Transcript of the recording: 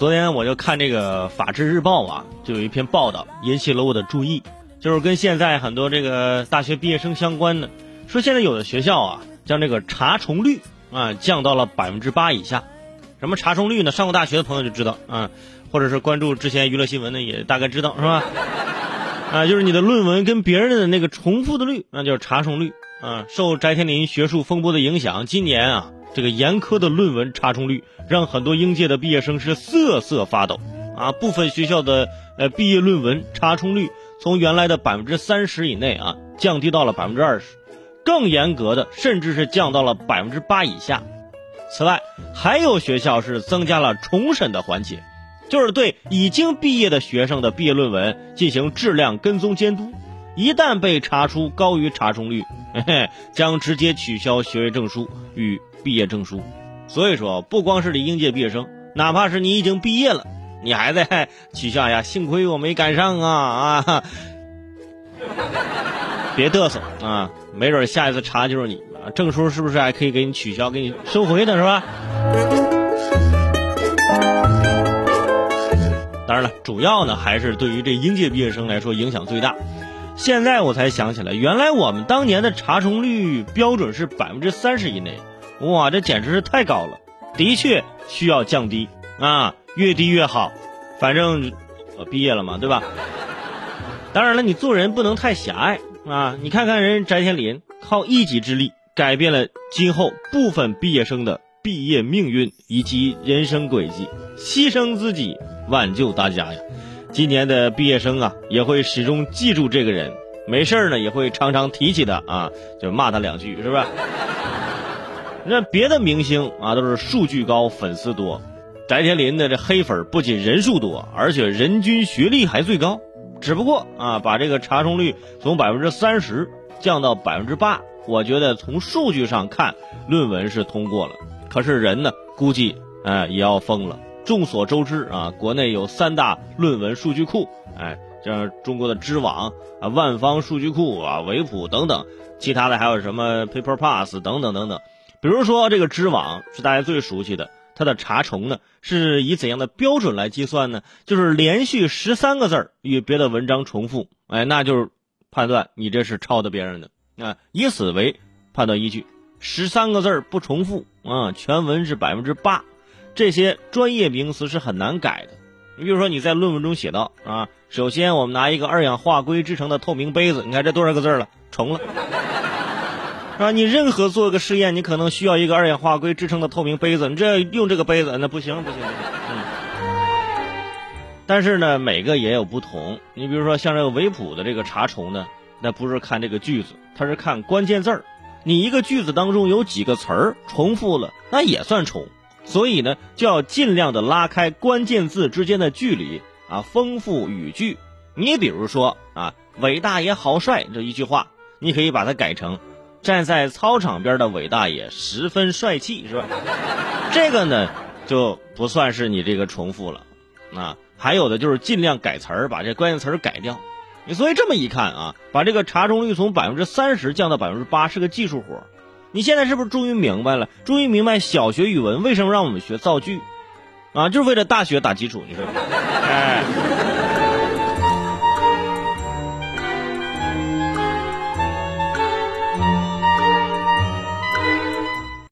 昨天我就看这个《法制日报》啊，就有一篇报道引起了我的注意，就是跟现在很多这个大学毕业生相关的，说现在有的学校啊，将这个查重率啊降到了百分之八以下。什么查重率呢？上过大学的朋友就知道啊，或者是关注之前娱乐新闻的也大概知道是吧？啊，就是你的论文跟别人的那个重复的率，那就是查重率啊。受翟天临学术风波的影响，今年啊。这个严苛的论文查重率让很多应届的毕业生是瑟瑟发抖啊！部分学校的呃毕业论文查重率从原来的百分之三十以内啊，降低到了百分之二十，更严格的甚至是降到了百分之八以下。此外，还有学校是增加了重审的环节，就是对已经毕业的学生的毕业论文进行质量跟踪监督，一旦被查出高于查重率，将直接取消学位证书与。毕业证书，所以说不光是这应届毕业生，哪怕是你已经毕业了，你还在 取消呀？幸亏我没赶上啊啊！别嘚瑟啊，没准下一次查就是你证书是不是还可以给你取消、给你收回的是吧？当然了，主要呢还是对于这应届毕业生来说影响最大。现在我才想起来，原来我们当年的查重率标准是百分之三十以内。哇，这简直是太高了，的确需要降低啊，越低越好。反正我毕业了嘛，对吧？当然了，你做人不能太狭隘啊。你看看人翟天临，靠一己之力改变了今后部分毕业生的毕业命运以及人生轨迹，牺牲自己挽救大家呀。今年的毕业生啊，也会始终记住这个人，没事呢也会常常提起他啊，就骂他两句，是不是？那别的明星啊，都是数据高、粉丝多，翟天临的这黑粉不仅人数多，而且人均学历还最高。只不过啊，把这个查重率从百分之三十降到百分之八，我觉得从数据上看，论文是通过了。可是人呢，估计哎也要疯了。众所周知啊，国内有三大论文数据库，哎，像中国的知网啊、万方数据库啊、维普等等，其他的还有什么 PaperPass 等等等等。比如说，这个知网是大家最熟悉的，它的查重呢是以怎样的标准来计算呢？就是连续十三个字儿与别的文章重复，哎，那就是判断你这是抄的别人的啊，以此为判断依据。十三个字儿不重复啊，全文是百分之八，这些专业名词是很难改的。你比如说你在论文中写到啊，首先我们拿一个二氧化硅制成的透明杯子，你看这多少个字了，重了。是吧？你任何做个试验，你可能需要一个二氧化硅制成的透明杯子，你这用这个杯子，那不行，不行，不行。但是呢，每个也有不同。你比如说，像这个维普的这个查重呢，那不是看这个句子，它是看关键字儿。你一个句子当中有几个词儿重复了，那也算重。所以呢，就要尽量的拉开关键字之间的距离啊，丰富语句。你比如说啊，“伟大爷好帅”这一句话，你可以把它改成。站在操场边的伟大爷十分帅气，是吧？这个呢就不算是你这个重复了，啊，还有的就是尽量改词儿，把这关键词儿改掉。你所以这么一看啊，把这个查重率从百分之三十降到百分之八是个技术活。你现在是不是终于明白了？终于明白小学语文为什么让我们学造句，啊，就是为了大学打基础，你说？哎。